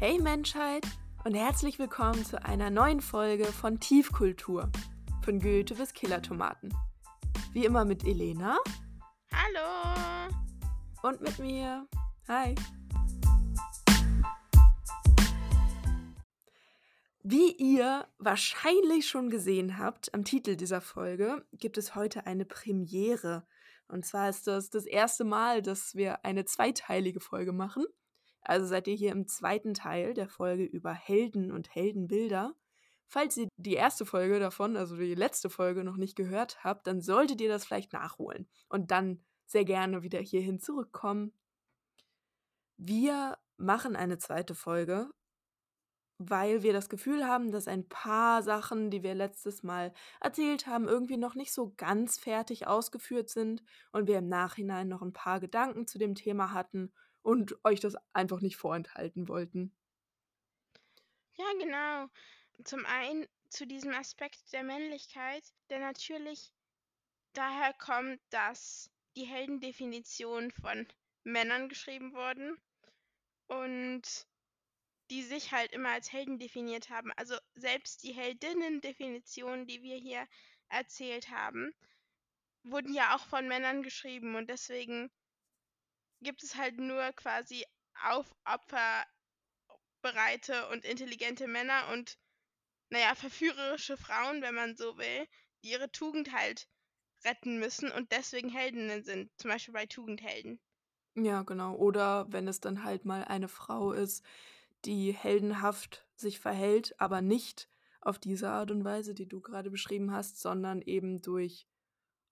Hey Menschheit und herzlich willkommen zu einer neuen Folge von Tiefkultur. Von Goethe bis Killertomaten. Wie immer mit Elena. Hallo. Und mit mir. Hi. Wie ihr wahrscheinlich schon gesehen habt am Titel dieser Folge, gibt es heute eine Premiere. Und zwar ist das das erste Mal, dass wir eine zweiteilige Folge machen. Also seid ihr hier im zweiten Teil der Folge über Helden und Heldenbilder. Falls ihr die erste Folge davon, also die letzte Folge, noch nicht gehört habt, dann solltet ihr das vielleicht nachholen und dann sehr gerne wieder hierhin zurückkommen. Wir machen eine zweite Folge, weil wir das Gefühl haben, dass ein paar Sachen, die wir letztes Mal erzählt haben, irgendwie noch nicht so ganz fertig ausgeführt sind und wir im Nachhinein noch ein paar Gedanken zu dem Thema hatten und euch das einfach nicht vorenthalten wollten. Ja, genau. Zum einen zu diesem Aspekt der Männlichkeit, der natürlich daher kommt, dass die Heldendefinitionen von Männern geschrieben wurden und die sich halt immer als Helden definiert haben. Also selbst die Heldinnen-Definitionen, die wir hier erzählt haben, wurden ja auch von Männern geschrieben und deswegen gibt es halt nur quasi aufopferbereite und intelligente Männer und, naja, verführerische Frauen, wenn man so will, die ihre Tugend halt retten müssen und deswegen Heldinnen sind, zum Beispiel bei Tugendhelden. Ja, genau. Oder wenn es dann halt mal eine Frau ist, die heldenhaft sich verhält, aber nicht auf diese Art und Weise, die du gerade beschrieben hast, sondern eben durch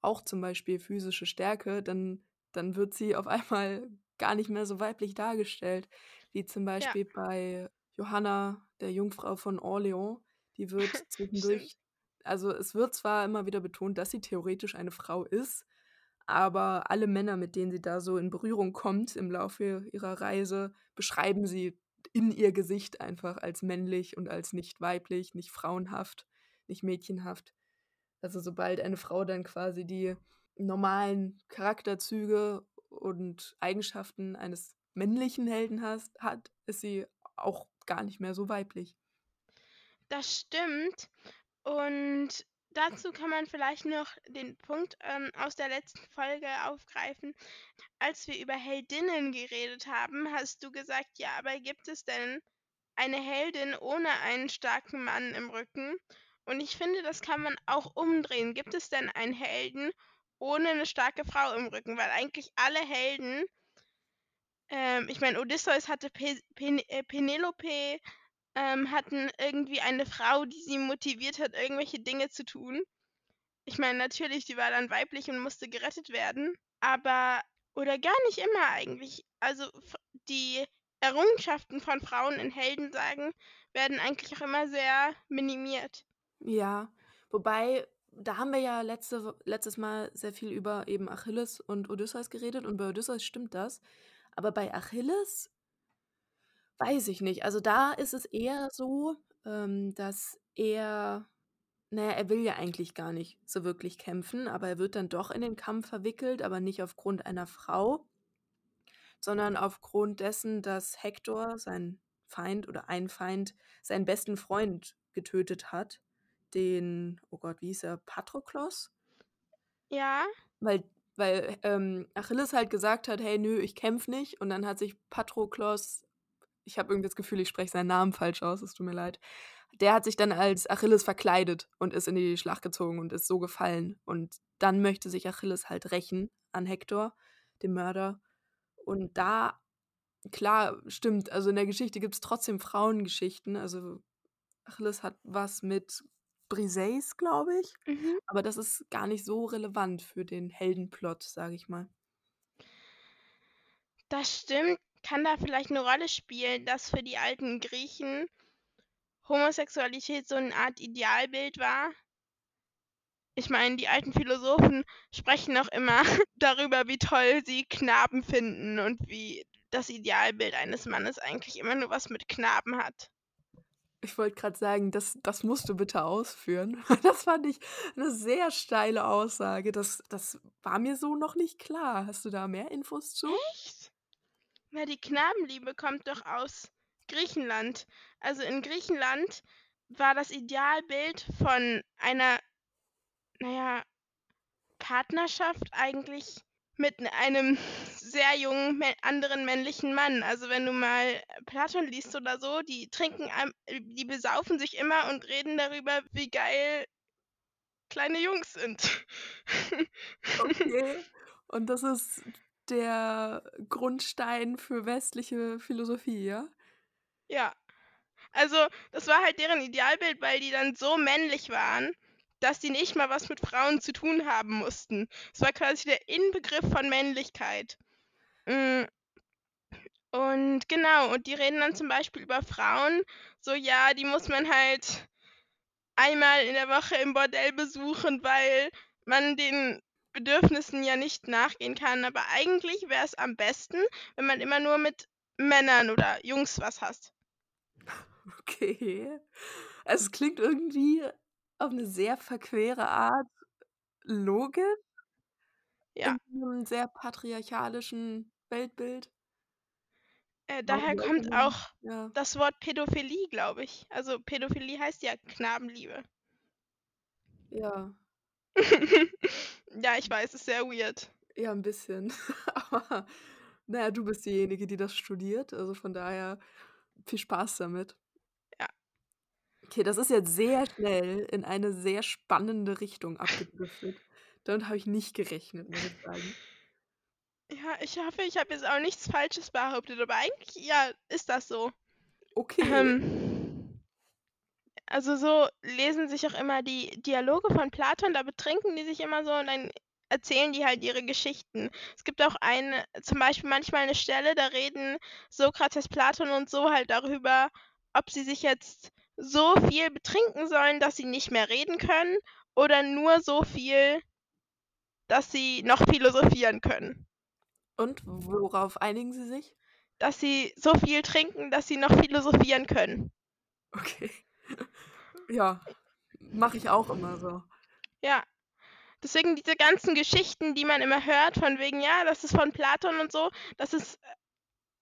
auch zum Beispiel physische Stärke, dann dann wird sie auf einmal gar nicht mehr so weiblich dargestellt, wie zum Beispiel ja. bei Johanna, der Jungfrau von Orleans. Die wird zwischendurch, also es wird zwar immer wieder betont, dass sie theoretisch eine Frau ist, aber alle Männer, mit denen sie da so in Berührung kommt im Laufe ihrer Reise, beschreiben sie in ihr Gesicht einfach als männlich und als nicht weiblich, nicht frauenhaft, nicht mädchenhaft. Also sobald eine Frau dann quasi die normalen Charakterzüge und Eigenschaften eines männlichen Helden hast, hat, ist sie auch gar nicht mehr so weiblich. Das stimmt. Und dazu kann man vielleicht noch den Punkt ähm, aus der letzten Folge aufgreifen. Als wir über Heldinnen geredet haben, hast du gesagt, ja, aber gibt es denn eine Heldin ohne einen starken Mann im Rücken? Und ich finde, das kann man auch umdrehen. Gibt es denn einen Helden ohne eine starke Frau im Rücken, weil eigentlich alle Helden, ähm, ich meine, Odysseus hatte Pe Pen äh, Penelope, ähm, hatten irgendwie eine Frau, die sie motiviert hat, irgendwelche Dinge zu tun. Ich meine, natürlich, die war dann weiblich und musste gerettet werden, aber, oder gar nicht immer eigentlich. Also die Errungenschaften von Frauen in Heldensagen werden eigentlich auch immer sehr minimiert. Ja, wobei da haben wir ja letzte, letztes Mal sehr viel über eben Achilles und Odysseus geredet und bei Odysseus stimmt das. Aber bei Achilles weiß ich nicht. Also da ist es eher so, ähm, dass er, naja, er will ja eigentlich gar nicht so wirklich kämpfen, aber er wird dann doch in den Kampf verwickelt, aber nicht aufgrund einer Frau, sondern aufgrund dessen, dass Hektor, sein Feind oder ein Feind, seinen besten Freund getötet hat den, oh Gott, wie hieß er, Patroklos? Ja. Weil, weil ähm, Achilles halt gesagt hat, hey, nö, ich kämpfe nicht. Und dann hat sich Patroklos, ich habe irgendwie das Gefühl, ich spreche seinen Namen falsch aus, es tut mir leid. Der hat sich dann als Achilles verkleidet und ist in die Schlacht gezogen und ist so gefallen. Und dann möchte sich Achilles halt rächen an Hektor, dem Mörder. Und da, klar, stimmt, also in der Geschichte gibt es trotzdem Frauengeschichten. Also Achilles hat was mit Briseis, glaube ich. Mhm. Aber das ist gar nicht so relevant für den Heldenplot, sage ich mal. Das stimmt. Kann da vielleicht eine Rolle spielen, dass für die alten Griechen Homosexualität so eine Art Idealbild war? Ich meine, die alten Philosophen sprechen noch immer darüber, wie toll sie Knaben finden und wie das Idealbild eines Mannes eigentlich immer nur was mit Knaben hat. Ich wollte gerade sagen, das, das musst du bitte ausführen. Das fand ich eine sehr steile Aussage. Das, das war mir so noch nicht klar. Hast du da mehr Infos zu? Echt? Na, die Knabenliebe kommt doch aus Griechenland. Also in Griechenland war das Idealbild von einer, naja, Partnerschaft eigentlich mit einem sehr jungen anderen männlichen Mann. Also wenn du mal Platon liest oder so, die trinken, die besaufen sich immer und reden darüber, wie geil kleine Jungs sind. Okay. Und das ist der Grundstein für westliche Philosophie, ja? Ja. Also, das war halt deren Idealbild, weil die dann so männlich waren, dass die nicht mal was mit Frauen zu tun haben mussten. Es war quasi der Inbegriff von Männlichkeit. Mm. Und genau, und die reden dann zum Beispiel über Frauen, so ja, die muss man halt einmal in der Woche im Bordell besuchen, weil man den Bedürfnissen ja nicht nachgehen kann. Aber eigentlich wäre es am besten, wenn man immer nur mit Männern oder Jungs was hast. Okay. Also es klingt irgendwie auf eine sehr verquere Art logisch Ja. in einem sehr patriarchalischen Weltbild. Äh, Warum daher sollte kommt auch ja. das Wort Pädophilie, glaube ich. Also Pädophilie heißt ja Knabenliebe. Ja. Ja, ich weiß, ist sehr weird. Ja, ein bisschen. Aber na ja, du bist diejenige, die das studiert, also von daher viel Spaß damit. Okay, das ist jetzt sehr schnell in eine sehr spannende Richtung abgedriftet. Damit habe ich nicht gerechnet, muss ich sagen. Ja, ich hoffe, ich habe jetzt auch nichts Falsches behauptet, aber eigentlich, ja, ist das so. Okay. Ähm, also so lesen sich auch immer die Dialoge von Platon, da betrinken die sich immer so und dann erzählen die halt ihre Geschichten. Es gibt auch eine, zum Beispiel manchmal eine Stelle, da reden Sokrates, Platon und so halt darüber, ob sie sich jetzt so viel betrinken sollen, dass sie nicht mehr reden können oder nur so viel, dass sie noch philosophieren können. Und worauf einigen sie sich? Dass sie so viel trinken, dass sie noch philosophieren können. Okay. Ja, mache ich auch immer so. Ja. Deswegen diese ganzen Geschichten, die man immer hört, von wegen, ja, das ist von Platon und so, das ist,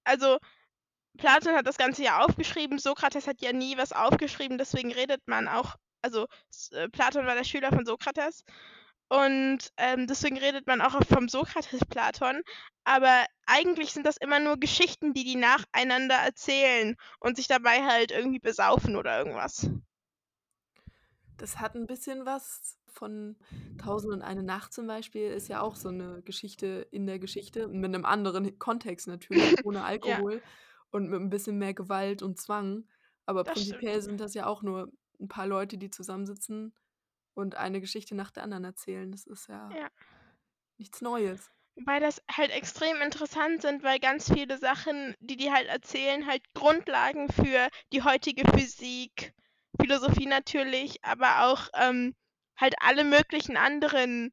also Platon hat das Ganze ja aufgeschrieben, Sokrates hat ja nie was aufgeschrieben, deswegen redet man auch, also äh, Platon war der Schüler von Sokrates. Und ähm, deswegen redet man auch vom Sokrates Platon, aber eigentlich sind das immer nur Geschichten, die die nacheinander erzählen und sich dabei halt irgendwie besaufen oder irgendwas. Das hat ein bisschen was von Tausend und eine Nacht zum Beispiel, ist ja auch so eine Geschichte in der Geschichte, mit einem anderen Kontext natürlich, ohne Alkohol und mit ein bisschen mehr Gewalt und Zwang. Aber Das prinzipiell sind das ja auch nur ein paar Leute, die zusammensitzen und eine Geschichte nach der anderen erzählen. Das ist ja, Ja. nichts Neues. Wobei das halt extrem interessant sind, weil ganz viele Sachen, die die halt erzählen, halt Grundlagen für die heutige Physik, Philosophie natürlich, aber auch ähm, halt alle möglichen anderen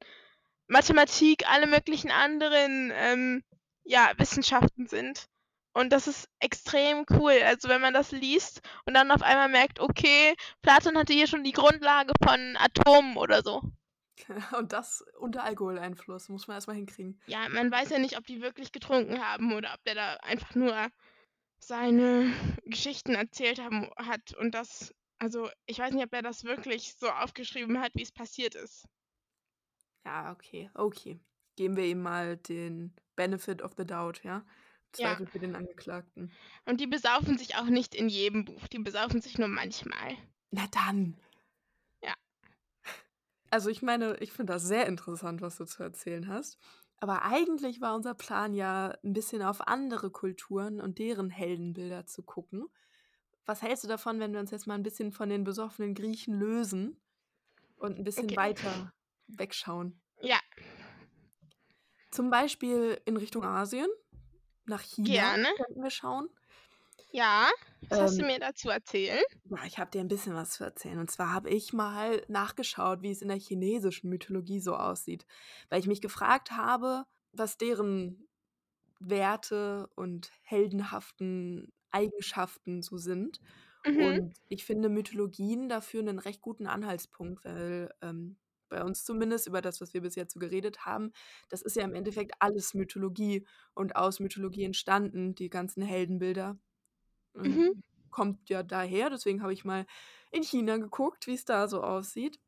Mathematik, alle möglichen anderen ähm, ja, Wissenschaften sind. Und das ist extrem cool. Also wenn man das liest und dann auf einmal merkt, okay, Platon hatte hier schon die Grundlage von Atomen oder so. Und das unter Alkoholeinfluss, muss man erstmal hinkriegen. Ja, man weiß ja nicht, ob die wirklich getrunken haben oder ob der da einfach nur seine Geschichten erzählt haben, hat und das, also ich weiß nicht, ob er das wirklich so aufgeschrieben hat, wie es passiert ist. Ja, okay, okay. Geben wir ihm mal den Benefit of the Doubt, ja? Ja. Zweifel für den Angeklagten. Und die besaufen sich auch nicht in jedem Buch, die besaufen sich nur manchmal. Na dann. Ja. Also ich meine, ich finde das sehr interessant, was du zu erzählen hast. Aber eigentlich war unser Plan ja, ein bisschen auf andere Kulturen und deren Heldenbilder zu gucken. Was hältst du davon, wenn wir uns jetzt mal ein bisschen von den besoffenen Griechen lösen und ein bisschen Okay. weiter wegschauen? Ja, Zum Beispiel in Richtung Asien, nach China Gerne. könnten wir schauen. ja. Was hast du Ähm, mir dazu erzählen? Ja, ich habe dir ein bisschen was zu erzählen. Und zwar habe ich mal nachgeschaut, wie es in der chinesischen Mythologie so aussieht. Weil ich mich gefragt habe, was deren Werte und heldenhaften Eigenschaften so sind. Mhm. Und ich finde Mythologien dafür einen recht guten Anhaltspunkt, weil ähm, bei uns zumindest über das, was wir bis jetzt so geredet haben, das ist ja im Endeffekt alles Mythologie und aus Mythologie entstanden, die ganzen Heldenbilder. Mhm. Kommt ja daher, deswegen habe ich mal in China geguckt, wie es da so aussieht.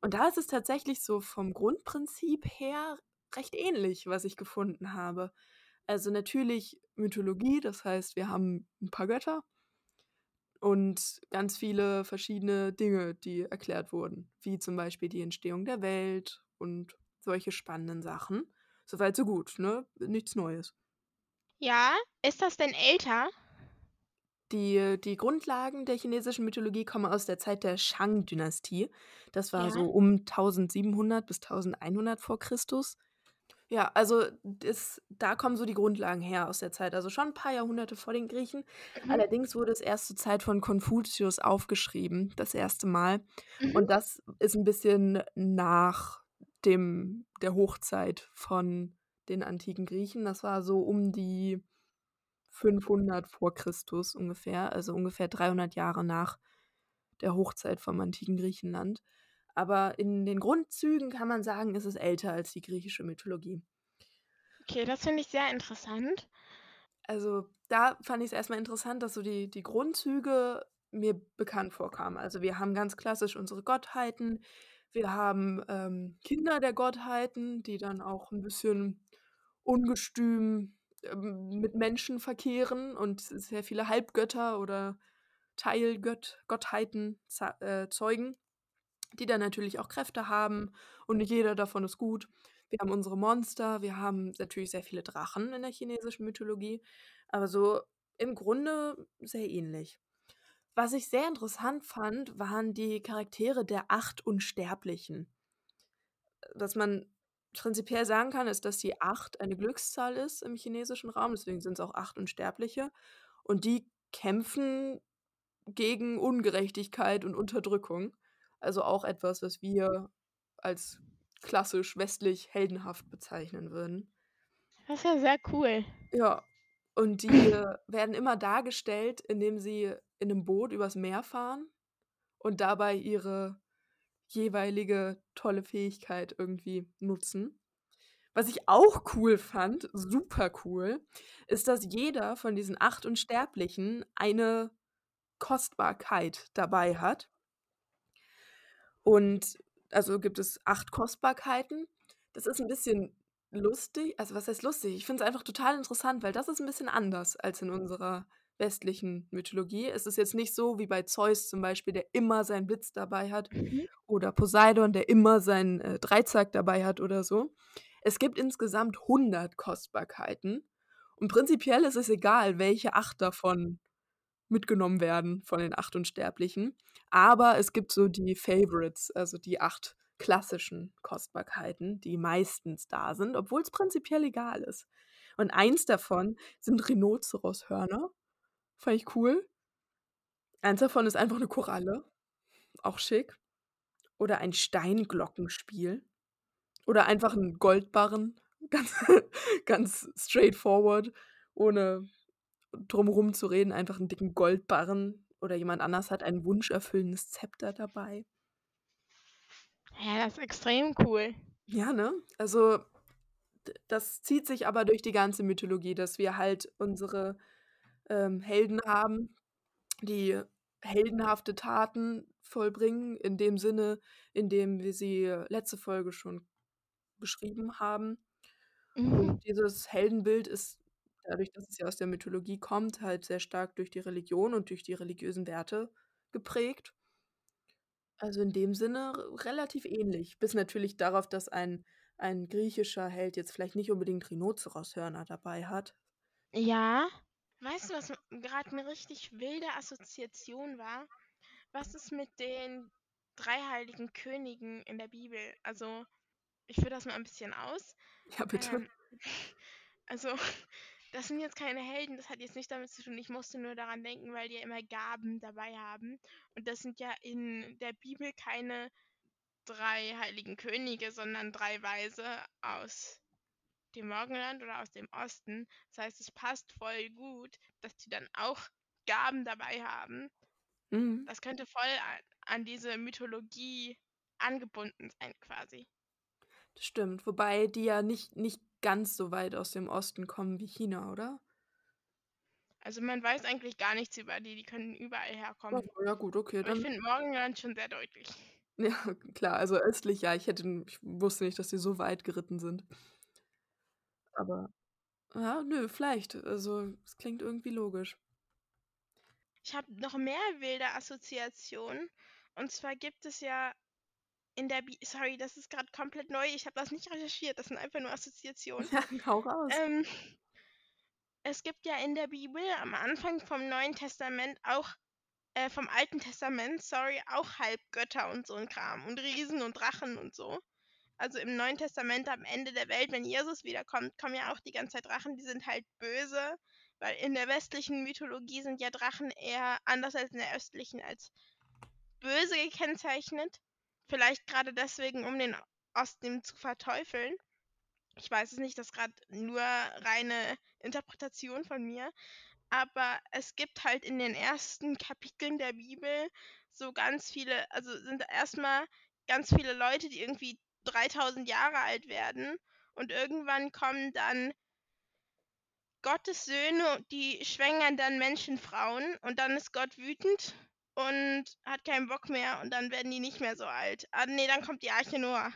Und da ist es tatsächlich so vom Grundprinzip her recht ähnlich, was ich gefunden habe. Also natürlich Mythologie, das heißt, wir haben ein paar Götter und ganz viele verschiedene Dinge, die erklärt wurden, wie zum Beispiel die Entstehung der Welt und solche spannenden Sachen. Soweit so gut, ne? Nichts Neues. Ja, ist das denn älter? Die, die Grundlagen der chinesischen Mythologie kommen aus der Zeit der Shang-Dynastie. Das war Ja. so um 1700 bis 1100 vor Christus. Ja, also das, da kommen so die Grundlagen her aus der Zeit. Also schon ein paar Jahrhunderte vor den Griechen. Mhm. Allerdings wurde es erst zur Zeit von Konfuzius aufgeschrieben, das erste Mal. Mhm. Und das ist ein bisschen nach dem, der Hochzeit von den antiken Griechen. Das war so um die 500 vor Christus ungefähr, also ungefähr 300 Jahre nach der Hochzeit vom antiken Griechenland. Aber in den Grundzügen kann man sagen, ist es älter als die griechische Mythologie. Okay, das finde ich sehr interessant. Also da fand ich es erstmal interessant, dass so die, die Grundzüge mir bekannt vorkamen. Also wir haben ganz klassisch unsere Gottheiten, wir haben ähm, Kinder der Gottheiten, die dann auch ein bisschen ungestüm ähm, mit Menschen verkehren und sehr viele Halbgötter oder Teilgottheiten äh, zeugen, die dann natürlich auch Kräfte haben und nicht jeder davon ist gut. Wir haben unsere Monster, wir haben natürlich sehr viele Drachen in der chinesischen Mythologie, aber so im Grunde sehr ähnlich. Was ich sehr interessant fand, waren die Charaktere der acht Unsterblichen. Was man prinzipiell sagen kann, ist, dass die acht eine Glückszahl ist im chinesischen Raum, deswegen sind es auch acht Unsterbliche. Und die kämpfen gegen Ungerechtigkeit und Unterdrückung. Also auch etwas, was wir als klassisch westlich heldenhaft bezeichnen würden. Das ist ja sehr cool. Ja, und die werden immer dargestellt, indem sie in einem Boot übers Meer fahren und dabei ihre jeweilige tolle Fähigkeit irgendwie nutzen. Was ich auch cool fand, super cool, ist, dass jeder von diesen acht Unsterblichen eine Kostbarkeit dabei hat. Und also gibt es acht Kostbarkeiten. Das ist ein bisschen lustig. Also was heißt lustig? Ich finde es einfach total interessant, weil das ist ein bisschen anders als in unserer westlichen Mythologie. Es ist jetzt nicht so wie bei Zeus zum Beispiel, der immer seinen Blitz dabei hat, Mhm. oder Poseidon, der immer seinen äh, Dreizack dabei hat oder so. Es gibt insgesamt 100 Kostbarkeiten und prinzipiell ist es egal, welche acht davon mitgenommen werden von den acht Unsterblichen. Aber es gibt so die Favorites, also die acht klassischen Kostbarkeiten, die meistens da sind, obwohl es prinzipiell egal ist. Und eins davon sind Rhinoceroshörner. Fand ich cool. Eins davon ist einfach eine Koralle. Auch schick. Oder ein Steinglockenspiel. Oder einfach ein Goldbarren. Ganz, ganz straightforward, ohne drumherum zu reden, einfach einen dicken Goldbarren. Oder jemand anders hat ein wunscherfüllendes Zepter dabei. Ja, das ist extrem cool. Ja, ne? Also, das zieht sich aber durch die ganze Mythologie, dass wir halt unsere ähm, Helden haben, die heldenhafte Taten vollbringen, in dem Sinne, in dem wir sie letzte Folge schon beschrieben haben. Mhm. Und dieses Heldenbild ist dadurch, dass es ja aus der Mythologie kommt, halt sehr stark durch die Religion und durch die religiösen Werte geprägt. Also in dem Sinne relativ ähnlich. Bis natürlich darauf, dass ein, ein griechischer Held jetzt vielleicht nicht unbedingt Rhinoceroshörner dabei hat. Ja. Weißt du, was gerade eine richtig wilde Assoziation war? Was ist mit den drei heiligen Königen in der Bibel? Also, ich führe das mal ein bisschen aus. Ja, bitte. Ähm, also, das sind jetzt keine Helden, das hat jetzt nicht damit zu tun. Ich musste nur daran denken, weil die ja immer Gaben dabei haben. Und das sind ja in der Bibel keine drei heiligen Könige, sondern drei Weise aus dem Morgenland oder aus dem Osten. Das heißt, es passt voll gut, dass die dann auch Gaben dabei haben. Mhm. Das könnte voll an, an diese Mythologie angebunden sein, quasi. Das stimmt. Wobei die ja nicht, nicht ganz so weit aus dem Osten kommen wie China, oder? Also man weiß eigentlich gar nichts über die, die können überall herkommen. Oh, ja gut, okay, Aber ich dann finde Morgenland schon sehr deutlich. Ja, klar, also östlich, ja, ich hätte ich wusste nicht, dass die so weit geritten sind. Aber ja, nö, vielleicht. Also, es klingt irgendwie logisch. Ich habe noch mehr wilde Assoziationen. Und zwar gibt es ja in der Bi sorry, das ist gerade komplett neu. Ich habe das nicht recherchiert. Das sind einfach nur Assoziationen. Ja, hau raus. Ähm, es gibt ja in der Bibel am Anfang vom Neuen Testament auch äh, vom Alten Testament, sorry, auch Halbgötter und so ein Kram und Riesen und Drachen und so. Also im Neuen Testament am Ende der Welt, wenn Jesus wiederkommt, kommen ja auch die ganze Zeit Drachen, die sind halt böse, weil in der westlichen Mythologie sind ja Drachen eher anders als in der östlichen als böse gekennzeichnet. Vielleicht gerade deswegen, um den Osten zu verteufeln. Ich weiß es nicht, das ist gerade nur reine Interpretation von mir. Aber es gibt halt in den ersten Kapiteln der Bibel so ganz viele, also sind erstmal ganz viele Leute, die irgendwie 3000 Jahre alt werden. Und irgendwann kommen dann Gottes Söhne, die schwängern dann Menschenfrauen. Und dann ist Gott wütend und hat keinen Bock mehr. Und dann werden die nicht mehr so alt. Ah, nee, dann kommt die Arche Noah.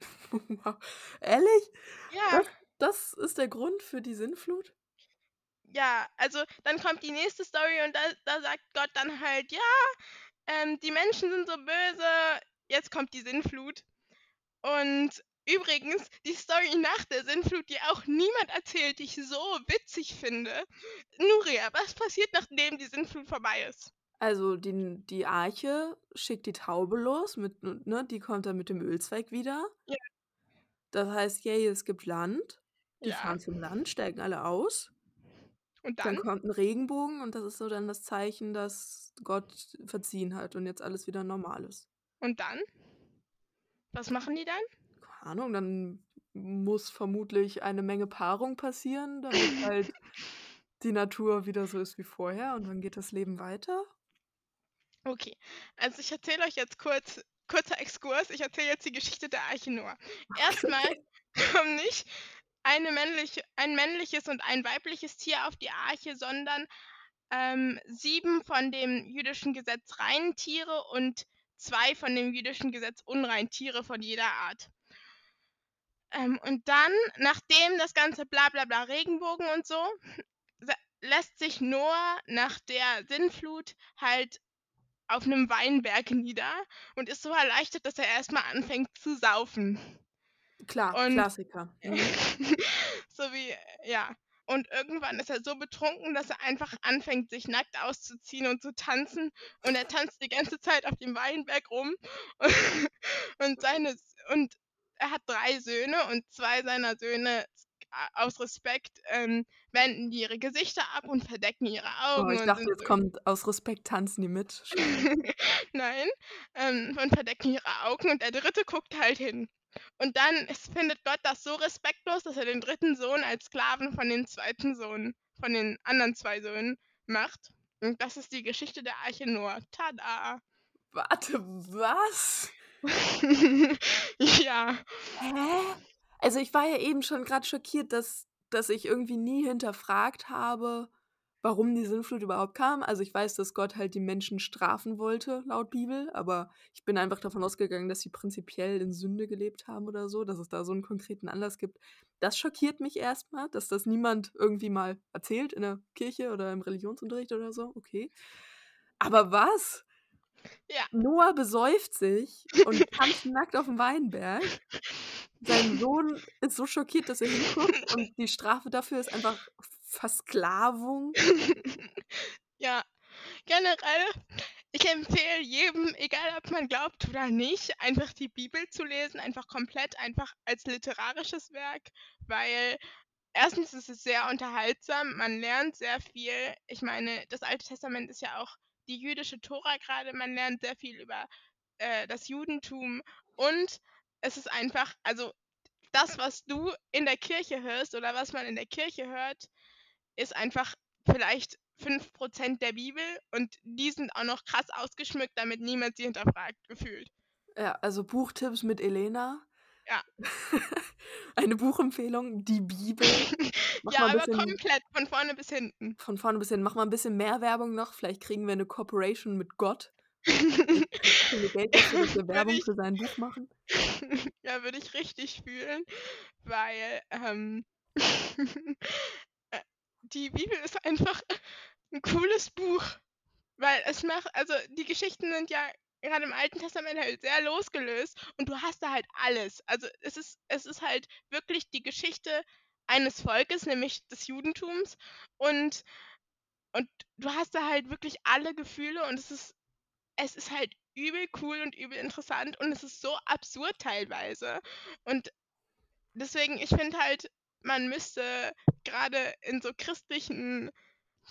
Ehrlich? Ja. Das, das ist der Grund für die Sinnflut? Ja, also dann kommt die nächste Story und da, da sagt Gott dann halt, ja, ähm, die Menschen sind so böse, jetzt kommt die Sinnflut. Und übrigens, die Story nach der Sinnflut, die auch niemand erzählt, die ich so witzig finde. Nuria, was passiert, nachdem die Sinnflut vorbei ist? Also die, die Arche schickt die Taube los, mit, ne, die kommt dann mit dem Ölzweig wieder. Ja. Das heißt, yay, es gibt Land. Die Ja. fahren zum Land, steigen alle aus. Und Dann dann? kommt ein Regenbogen und das ist so dann das Zeichen, dass Gott verziehen hat und jetzt alles wieder normal ist. Und dann? Was machen die dann? Keine Ahnung, dann muss vermutlich eine Menge Paarung passieren, damit halt die Natur wieder so ist wie vorher und dann geht das Leben weiter. Okay, also ich erzähle euch jetzt kurz, kurzer Exkurs, ich erzähle jetzt die Geschichte der Arche Noah. Erstmal kommen nicht eine männliche, ein männliches und ein weibliches Tier auf die Arche, sondern ähm, sieben von dem jüdischen Gesetz reinen Tiere und zwei von dem jüdischen Gesetz unrein Tiere von jeder Art. Ähm, und dann, nachdem das ganze bla bla bla Regenbogen und so, sa- lässt sich Noah nach der Sinnflut halt auf einem Weinberg nieder und ist so erleichtert, dass er erstmal anfängt zu saufen. Klar, Und- Klassiker. So wie, ja. Und irgendwann ist er so betrunken, dass er einfach anfängt, sich nackt auszuziehen und zu tanzen. Und er tanzt die ganze Zeit auf dem Weinberg rum. Und, seine, und er hat drei Söhne und zwei seiner Söhne aus Respekt ähm, wenden die ihre Gesichter ab und verdecken ihre Oh, Augen. ich und dachte, jetzt so- kommt aus Respekt tanzen die mit. Nein, ähm, und verdecken ihre Augen und der dritte guckt halt hin. Und dann ist, findet Gott das so respektlos, dass er den dritten Sohn als Sklaven von den zweiten Sohn, von den anderen zwei Söhnen macht. Und das ist die Geschichte der Arche Noah. Tada! Warte, was? ja, Hä? Also ich war ja eben schon gerade schockiert, dass, dass ich irgendwie nie hinterfragt habe, warum die Sinnflut überhaupt kam. Also ich weiß, dass Gott halt die Menschen strafen wollte, laut Bibel, aber ich bin einfach davon ausgegangen, dass sie prinzipiell in Sünde gelebt haben oder so, dass es da so einen konkreten Anlass gibt. Das schockiert mich erstmal, dass das niemand irgendwie mal erzählt in der Kirche oder im Religionsunterricht oder so. Okay. Aber was? Ja. Noah besäuft sich und tanzt nackt auf dem Weinberg. Sein Sohn ist so schockiert, dass er hinguckt und die Strafe dafür ist einfach Versklavung. ja. Generell, ich empfehle jedem, egal ob man glaubt oder nicht, einfach die Bibel zu lesen, einfach komplett, einfach als literarisches Werk, weil erstens ist es sehr unterhaltsam, man lernt sehr viel. Ich meine, das Alte Testament ist ja auch die jüdische Tora gerade, man lernt sehr viel über äh, das Judentum und es ist einfach, also das, was du in der Kirche hörst oder was man in der Kirche hört, ist einfach vielleicht 5% der Bibel und die sind auch noch krass ausgeschmückt, damit niemand sie hinterfragt, gefühlt. Ja, also Buchtipps mit Elena. Ja. Eine Buchempfehlung, die Bibel. Ja, aber bisschen komplett von vorne bis hinten. von vorne bis hinten. Mach mal 'n bisschen mehr Werbung noch. Vielleicht kriegen wir 'ne Cooperation mit Gott. Kriegen wir Geld dafür, dass wir Werbung für sein Buch machen. ja, würde ich richtig fühlen, weil, ähm, äh, die Bibel ist einfach 'n cooles Buch, weil es macht also, die Geschichten sind ja grade im Alten Testament halt sehr losgelöst und du hast da halt alles. Also, es ist es ist halt wirklich die Geschichte eines Volkes, nämlich des Judentums und und du hast da halt wirklich alle Gefühle und es ist es ist halt übel cool und übel interessant und es ist so absurd teilweise. Und deswegen, ich finde halt, man müsste grade in so christlichen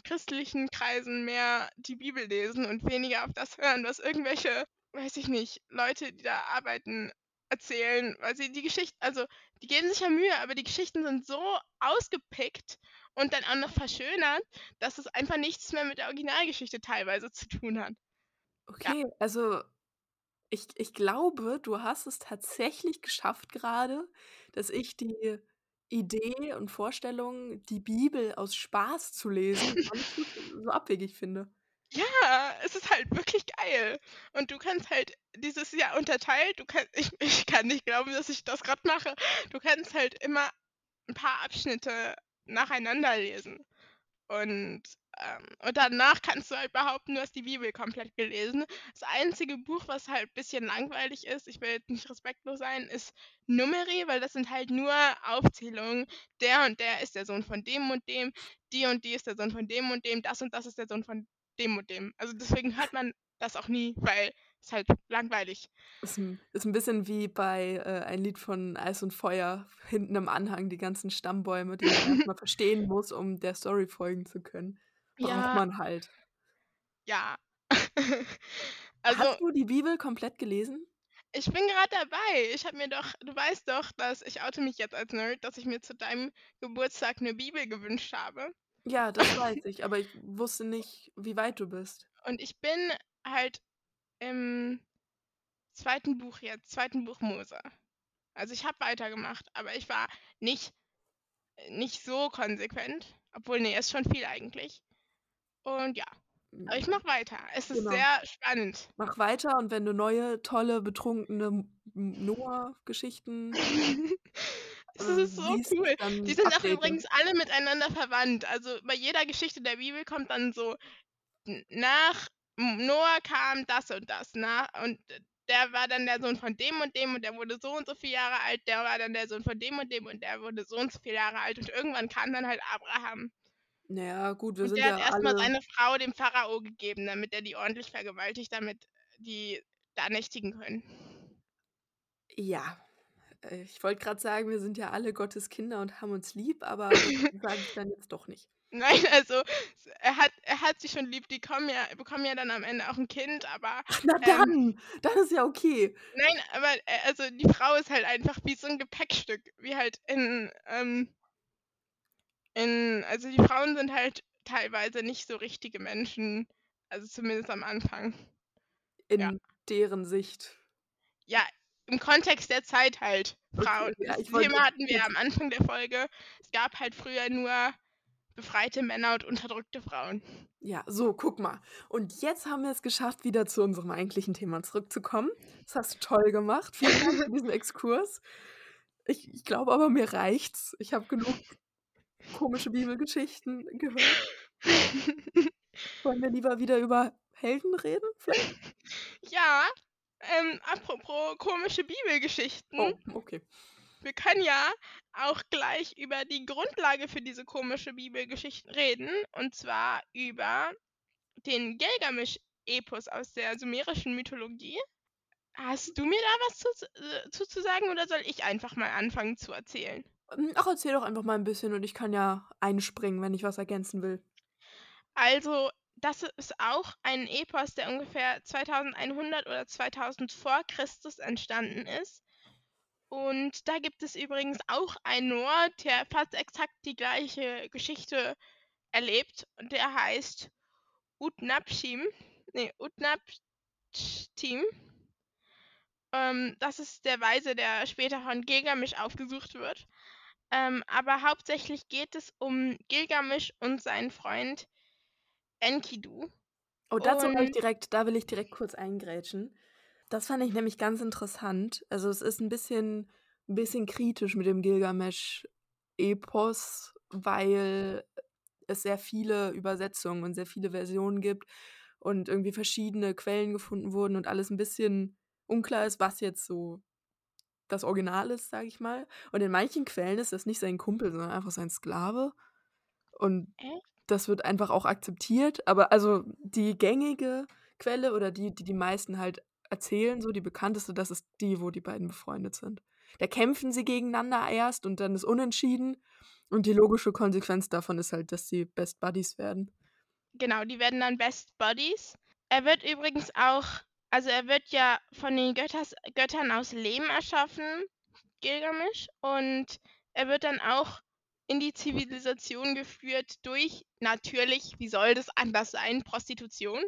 christlichen Kreisen mehr die Bibel lesen und weniger auf das hören, was irgendwelche, weiß ich nicht, Leute, die da arbeiten, erzählen, weil sie die Geschicht also, die geben sich ja Mühe, aber die Geschichten sind so ausgepickt und dann auch noch verschönert, dass es einfach nichts mehr mit der Originalgeschichte teilweise zu tun hat. Ja. Okay, also ich ich glaube, du hast es tatsächlich geschafft grade, dass ich die Idee und Vorstellung, die Bibel aus Spaß zu lesen, so abwegig finde. Ja, es ist halt wirklich geil. Und du kannst halt dieses Jahr unterteilt du kann ich ich kann nicht glauben, dass ich das grad mache. Du kannst halt immer 'n paar Abschnitte nacheinander lesen. Und, ähm und danach kannst du halt behaupten, du hast die Bibel komplett gelesen. Das einzige Buch, was halt bisschen langweilig ist, ich will jetzt nicht respektlos sein, ist Numeri, weil das sind halt nur Aufzählungen. Der und der ist der Sohn von dem und dem, die und die ist der Sohn von dem und dem, das und das ist der Sohn von dem und dem. Also, deswegen hört man das auch nie, weil ist halt langweilig. Ist 'n ist 'n bisschen wie bei, äh, „Ein Lied von Eis und Feuer“, hinten im Anhang die ganzen Stammbäume, die man erst mal verstehen muss, um der Story folgen zu können. Braucht Ja. man halt. Ja. Hast Also du die Bibel komplett gelesen? Ich bin grad dabei. Ich habe mir doch du weißt doch, dass ich oute mich jetzt als Nerd, dass ich mir zu deinem Geburtstag 'ne Bibel gewünscht habe. Ja, das weiß ich, aber ich wusste nicht, wie weit du bist. Und ich bin halt im 2. Buch jetzt, 2. Buch Mose. Also, ich habe weitergemacht, aber ich war nicht nicht so konsequent, obwohl, ne, ist schon viel eigentlich. Und ja, aber ich mache weiter. Es ist Genau. sehr spannend. Mach weiter und wenn du neue, tolle, betrunkene Noah-Geschichten Es äh, ist so liest, cool. Die sind auch übrigens alle miteinander verwandt. Also, bei jeder Geschichte der Bibel kommt dann so nach Noah kam das und das, na und der war dann der Sohn von dem und dem und der wurde so und so viele Jahre alt, der war dann der Sohn von dem und dem und der wurde so und so viele Jahre alt und irgendwann kam dann halt Abraham. Na ja, gut, wir Und sind der ja hat erst mal alle seine Frau dem Pharao gegeben, damit er die ordentlich vergewaltigt, damit die da nächtigen können. Ja, äh, ich wollte grad sagen, wir sind ja alle Gottes Kinder und haben uns lieb, aber das sage ich dann jetzt doch nicht. Nein, also, er hat er hat sie schon lieb, die kommen ja bekommen ja dann am Ende auch 'n Kind, aber, Ach, na ähm dann, dann ist ja okay. Nein, aber, äh, also, die Frau ist halt einfach wie so 'n Gepäckstück, wie halt in, ähm in also, die Frauen sind halt teilweise nicht so richtige Menschen, also, zumindest am Anfang. Ja. In deren Sicht. Ja, im Kontext der Zeit halt, Okay, Frauen. ja, Das Thema hatten wir jetzt am Anfang der Folge. Es gab halt früher nur befreite Männer und unterdrückte Frauen. Ja, so, guck mal. Und jetzt haben wir es geschafft, wieder zu unserem eigentlichen Thema zurückzukommen. Das hast du toll gemacht. Vielen Dank für diesen Exkurs. Ich ich glaube aber, mir reicht's. Ich habe genug komische Bibelgeschichten gehört. Wollen wir lieber wieder über Helden reden vielleicht? Ja, ähm, apropos komische Bibelgeschichten. Oh, okay. Wir können ja auch gleich über die Grundlage für diese komische Bibelgeschichten reden, und zwar über den Gilgamesch-Epos aus der sumerischen Mythologie. Hast du mir da was zu äh, zu zu sagen oder soll ich einfach mal anfangen zu erzählen? Hm, ach, erzähl doch einfach mal 'n bisschen und ich kann ja einspringen, wenn ich was ergänzen will. Also, das ist auch ein Epos, der ungefähr 2100 oder 2000 vor Christus entstanden ist. Und da gibt es übrigens auch einen Noah, der fast exakt die gleiche Geschichte erlebt und der heißt Utnapishtim, ne, Utnapishtim. Ähm, das ist der Weise, der später von Gilgamesch aufgesucht wird. Ähm, aber hauptsächlich geht es um Gilgamesch und seinen Freund Enkidu. Oh, dazu habe ich direkt da will ich direkt kurz eingrätschen. Das fand ich nämlich ganz interessant. Also, es ist 'n bisschen 'n bisschen kritisch mit dem Gilgamesch-Epos, weil es sehr viele Übersetzungen und sehr viele Versionen gibt und irgendwie verschiedene Quellen gefunden wurden und alles 'n bisschen unklar ist, was jetzt so das Original ist, sage ich mal. Und in manchen Quellen ist das nicht sein Kumpel, sondern einfach sein Sklave. Und Echt? das wird einfach auch akzeptiert. Aber also die gängige Quelle oder die, die die meisten halt erzählen, so die bekannteste, das ist die, wo die beiden befreundet sind. Da kämpfen sie gegeneinander erst und dann ist unentschieden. Und die logische Konsequenz davon ist halt, dass sie Best Buddies werden. Genau, die werden dann Best Buddies. Er wird übrigens auch, also er wird ja von den Götters, Göttern aus Lehm erschaffen, Gilgamesch, und er wird dann auch in die Zivilisation geführt durch natürlich, wie soll das anders sein, Prostitution.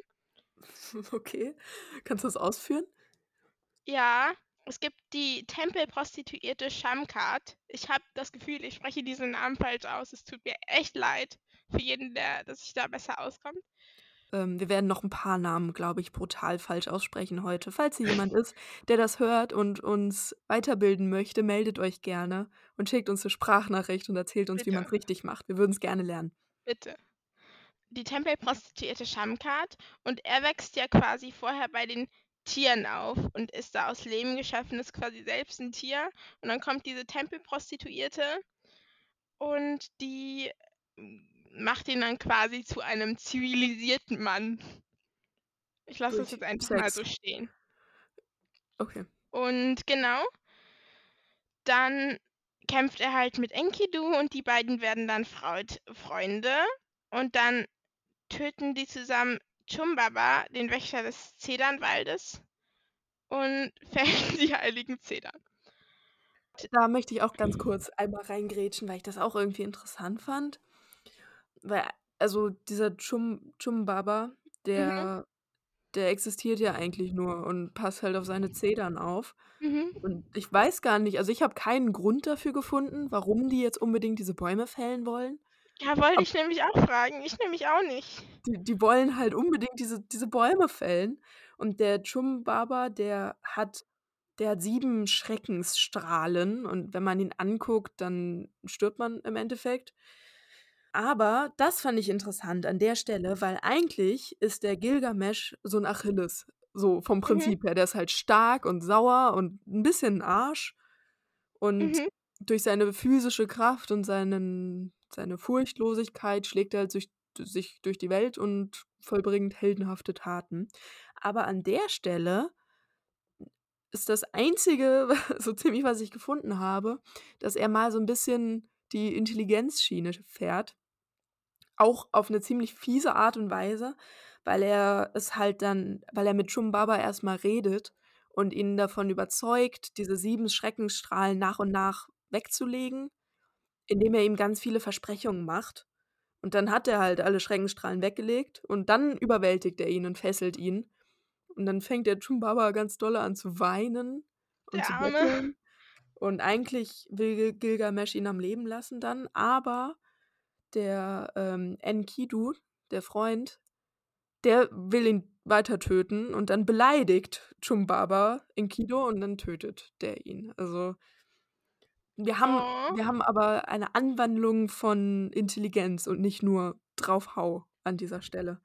Okay, kannst du das ausführen? Ja, es gibt die Tempelprostituierte Shamkat. Ich habe das Gefühl, ich spreche diesen Namen falsch aus. Es tut mir echt leid für jeden, der, dass sich da besser auskommt. Ähm, wir werden noch ein paar Namen, glaube ich, brutal falsch aussprechen heute. Falls hier jemand ist, der das hört und uns weiterbilden möchte, meldet euch gerne und schickt uns eine Sprachnachricht und erzählt uns, wie Bitte. man es richtig macht. Wir würden es gerne lernen. Bitte. Die Tempelprostituierte Shamkat und er wächst ja quasi vorher bei den Tieren auf und ist da aus Leben geschaffen, ist quasi selbst ein Tier. Und dann kommt diese Tempelprostituierte und die macht ihn dann quasi zu einem zivilisierten Mann. Ich lasse das jetzt einfach mal Sex. so stehen. Okay. Und genau, dann kämpft er halt mit Enkidu und die beiden werden dann Freud, Freunde. Und dann töten die zusammen Chumbaba, den Wächter des Zedernwaldes, und fällen die heiligen Zedern. Da möchte ich auch ganz kurz einmal reingrätschen, weil ich das auch irgendwie interessant fand. Weil, also dieser Chum, Chumbaba, der, der existiert ja eigentlich nur und passt halt auf seine Zedern auf. Mhm. Und ich weiß gar nicht, also ich habe keinen Grund dafür gefunden, warum die jetzt unbedingt diese Bäume fällen wollen. Ja, wollte ich nämlich auch fragen. Ich nämlich auch nicht. Die, die wollen halt unbedingt diese, diese Bäume fällen. Und der Chumbaba, der hat, der hat sieben Schreckensstrahlen. Und wenn man ihn anguckt, dann stirbt man im Endeffekt. Aber das fand ich interessant an der Stelle, weil eigentlich ist der Gilgamesch so ein Achilles. So vom Prinzip her. Der ist halt stark und sauer und ein bisschen ein Arsch. Und Mhm. durch seine physische Kraft und seinen, seine Furchtlosigkeit schlägt er halt sich, durch die Welt und vollbringt heldenhafte Taten. Aber an der Stelle ist das Einzige, so ziemlich, was ich gefunden habe, dass er mal so ein bisschen die Intelligenzschiene fährt. Auch auf eine ziemlich fiese Art und Weise, weil er es halt dann, weil er mit Chumbaba erstmal redet und ihn davon überzeugt, diese sieben Schreckensstrahlen nach und nach wegzulegen, indem er ihm ganz viele Versprechungen macht. Und dann hat er halt alle Schreckensstrahlen weggelegt und dann überwältigt er ihn und fesselt ihn. Und dann fängt der Chumbaba ganz dolle an zu weinen und Der zu betteln. Und eigentlich will Gil- Gilgamesch ihn am Leben lassen dann, aber der ähm, Enkidu, der Freund, der will ihn weiter töten und dann beleidigt Chumbaba Enkidu und dann tötet der ihn. Also wir haben, Oh. wir haben aber eine Anwandlung von Intelligenz und nicht nur draufhau an dieser Stelle.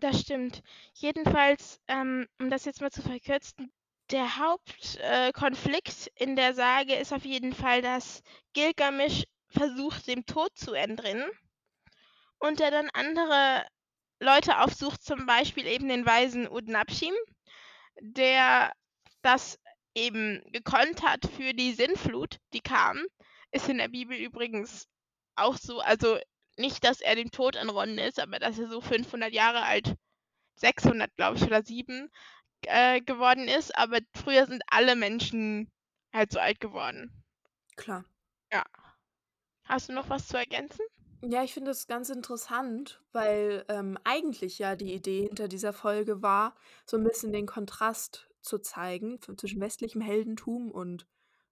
Das stimmt. Jedenfalls, ähm, um das jetzt mal zu verkürzen, der Hauptkonflikt äh, in der Sage ist auf jeden Fall, dass Gilgamesch versucht, dem Tod zu entrinnen und er dann andere Leute aufsucht, zum Beispiel eben den weisen Udnapshim, der das eben gekonnt hat für die Sinnflut, die kam. Ist in der Bibel übrigens auch so, also nicht, dass er dem Tod entronnen ist, aber dass er so 500 Jahre alt, 600 glaube ich oder 7 äh, geworden ist. Aber früher sind alle Menschen halt so alt geworden. Klar. Ja. Hast du noch was zu ergänzen? Ja, ich finde es ganz interessant, weil ähm, eigentlich ja die Idee hinter dieser Folge war, so ein bisschen den Kontrast zu zeigen zwischen westlichem Heldentum und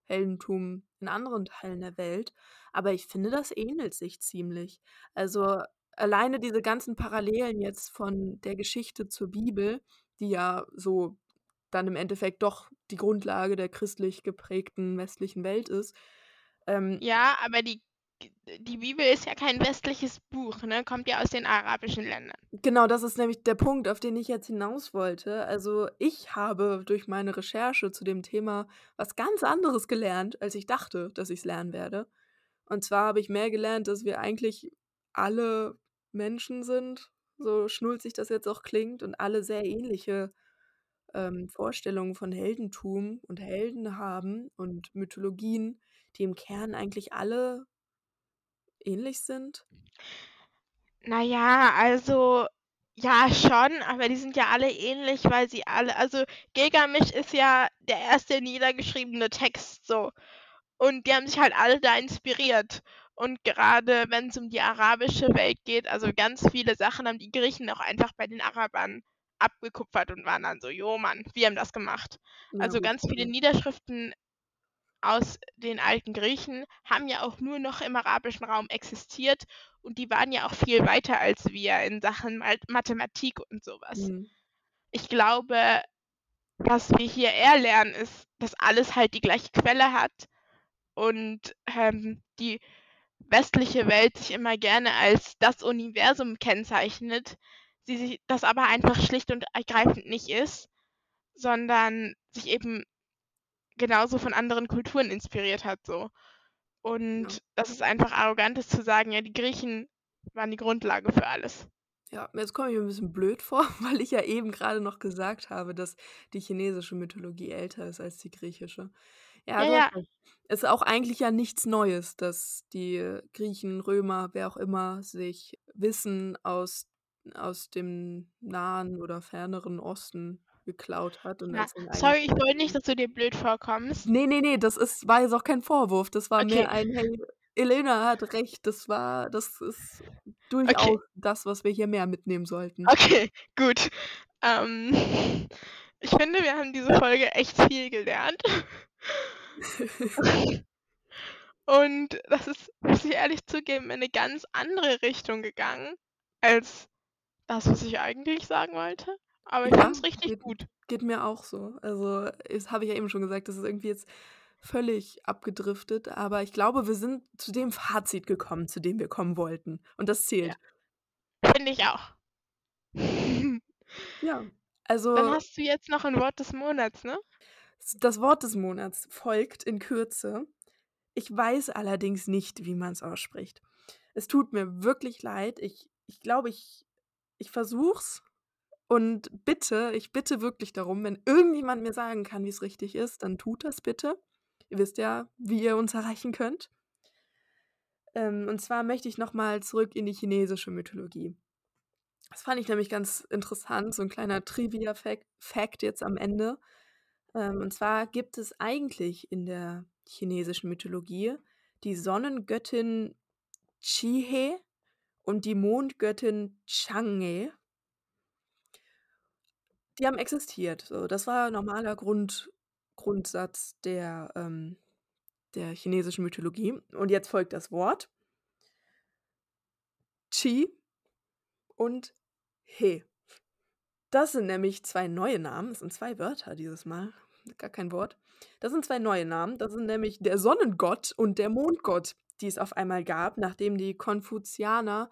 Heldentum in anderen Teilen der Welt, aber ich finde, das ähnelt sich ziemlich. Also, alleine diese ganzen Parallelen jetzt von der Geschichte zur Bibel, die ja so dann im Endeffekt doch die Grundlage der christlich geprägten westlichen Welt ist. Ähm Ja, aber die die Bibel ist ja kein westliches Buch, ne? Kommt ja aus den arabischen Ländern. Genau, das ist nämlich der Punkt, auf den ich jetzt hinaus wollte. Also, ich habe durch meine Recherche zu dem Thema was ganz anderes gelernt, als ich dachte, dass ich's lernen werde. Und zwar habe ich mehr gelernt, dass wir eigentlich alle Menschen sind, so schnulzig das jetzt auch klingt, und alle sehr ähnliche, ähm, Vorstellungen von Heldentum und Helden haben und Mythologien, die im Kern eigentlich alle ähnlich sind. Na ja, also, ja schon, aber die sind ja alle ähnlich, weil sie alle also, Gilgamesch ist ja der erste niedergeschriebene Text so. Und die haben sich halt alle da inspiriert. Und gerade wenn's um die arabische Welt geht, also ganz viele Sachen haben die Griechen auch einfach bei den Arabern abgekupfert und waren dann so: „Jo Mann, wir haben das gemacht.“ Ja Also, ganz viele. Niederschriften aus den alten Griechen haben ja auch nur noch im arabischen Raum existiert und die waren ja auch viel weiter als wir in Sachen Mathematik und so was. Mhm. Ich glaube, was wir hier eher lernen, ist, dass alles halt die gleiche Quelle hat und, ähm, die westliche Welt sich immer gerne als das Universum kennzeichnet, sie sich das aber einfach schlicht und ergreifend nicht ist, sondern sich eben genauso von anderen Kulturen inspiriert hat so. Ja. Und dass es einfach arrogant ist zu sagen: „Ja, die Griechen waren die Grundlage für alles.“ Ja, jetzt komme ich mir 'n bisschen blöd vor, weil ich ja eben grade noch gesagt habe, dass die chinesische Mythologie älter ist als die griechische. Ja, Ja, ja. Ist auch eigentlich ja nichts Neues, dass die Griechen, Römer, wer auch immer, sich Wissen aus aus dem Nahen oder Ferneren Osten geklaut hat und Ja, sorry, ich wollte nicht, dass du dir blöd vorkommst. Ne, ne, ne, das ist war jetzt auch kein Vorwurf. Das war Okay. mehr ein: „Hey, Elena hat recht, das war das ist Okay. durchaus das, was wir hier mehr mitnehmen sollten.“ Okay, gut. Ähm, ich finde, wir haben diese Folge echt viel gelernt. Und das ist, muss ich ehrlich zugeben, in 'ne ganz andere Richtung gegangen als das, was ich eigentlich sagen wollte. Aber ich Ja, fand's richtig geht gut. geht mir auch so. Also, das habe ich ja eben schon gesagt, das ist irgendwie jetzt völlig abgedriftet, aber ich glaube, wir sind zu dem Fazit gekommen, zu dem wir kommen wollten und das Ja. zählt. Finde ich auch. Ja, Dann also hast du jetzt noch 'n Wort des Monats, ne? Das Wort des Monats folgt in Kürze. Ich weiß allerdings nicht, wie man's ausspricht. Es tut mir wirklich leid. Ich ich glaube, ich ich versuche es und bitte ich bitte wirklich darum, wenn irgendjemand mir sagen kann, wie's richtig ist, dann tut das bitte. Ihr wisst ja, wie ihr uns erreichen könnt. Ähm, und zwar möchte ich noch mal zurück in die chinesische Mythologie. Das fand ich nämlich ganz interessant, so 'n kleiner Trivia-Fac Fact jetzt am Ende. Ähm, und zwar gibt es eigentlich in der chinesischen Mythologie die Sonnengöttin Chih-he und die Mondgöttin Chang-me. Die haben existiert, so. Das war normaler Grund Grundsatz der, ähm der chinesischen Mythologie. Und jetzt folgt das Wort. Chi und he. Das sind nämlich 2 neue Namen. Es sind 2 Wörter dieses Mal, gar kein Wort. Das sind 2 neue Namen. Das sind nämlich der Sonnengott und der Mondgott, die es auf einmal gab, nachdem die Konfuzianer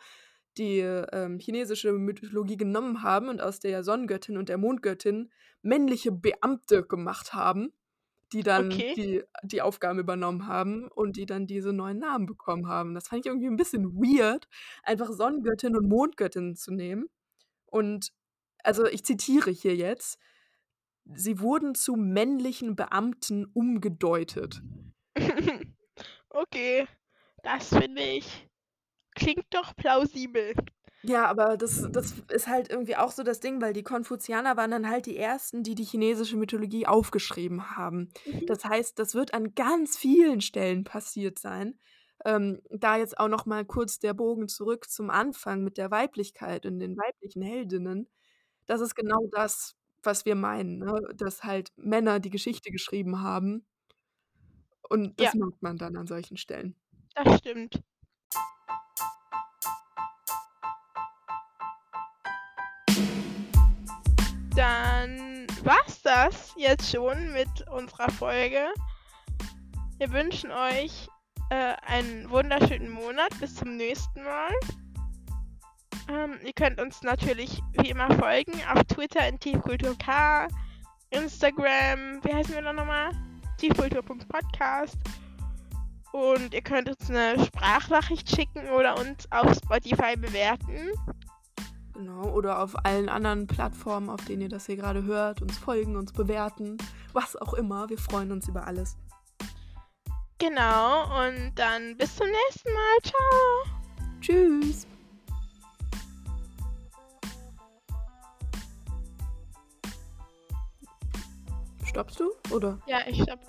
die, ähm, chinesische Mythologie genommen haben und aus der Sonnengöttin und der Mondgöttin männliche Beamte gemacht haben, die dann Okay. die die Aufgaben übernommen haben und die dann diese neuen Namen bekommen haben. Das fand ich irgendwie 'n bisschen weird, einfach Sonnengöttin und Mondgöttin zu nehmen. Und also, ich zitiere hier jetzt: „Sie wurden zu männlichen Beamten umgedeutet.“ Okay, das finde ich klingt doch plausibel. Ja, aber das das ist halt irgendwie auch so das Ding, weil die Konfuzianer waren dann halt die Ersten, die die chinesische Mythologie aufgeschrieben haben. Mhm. Das heißt, das wird an ganz vielen Stellen passiert sein. Ähm, da jetzt auch noch mal kurz der Bogen zurück zum Anfang mit der Weiblichkeit und den weiblichen Heldinnen. Das ist genau das, was wir meinen, ne, dass halt Männer die Geschichte geschrieben haben Und das Ja. merkt man dann an solchen Stellen. Das stimmt. Das jetzt schon mit unserer Folge. Wir wünschen euch äh, einen wunderschönen Monat. Bis zum nächsten Mal. Ähm, ihr könnt uns natürlich wie immer folgen auf Twitter in tiefkulturk, Instagram, wie heißen wir da nochmal? tiefkultur.podcast. Und ihr könnt uns eine Sprachnachricht schicken oder uns auf Spotify bewerten. Genau. Oder auf allen anderen Plattformen, auf denen ihr das hier gerade hört, uns folgen, uns bewerten, was auch immer. Wir freuen uns über alles. Genau, und dann bis zum nächsten Mal. Ciao. Tschüss. Stoppst du? Oder? Ja, ich stopp.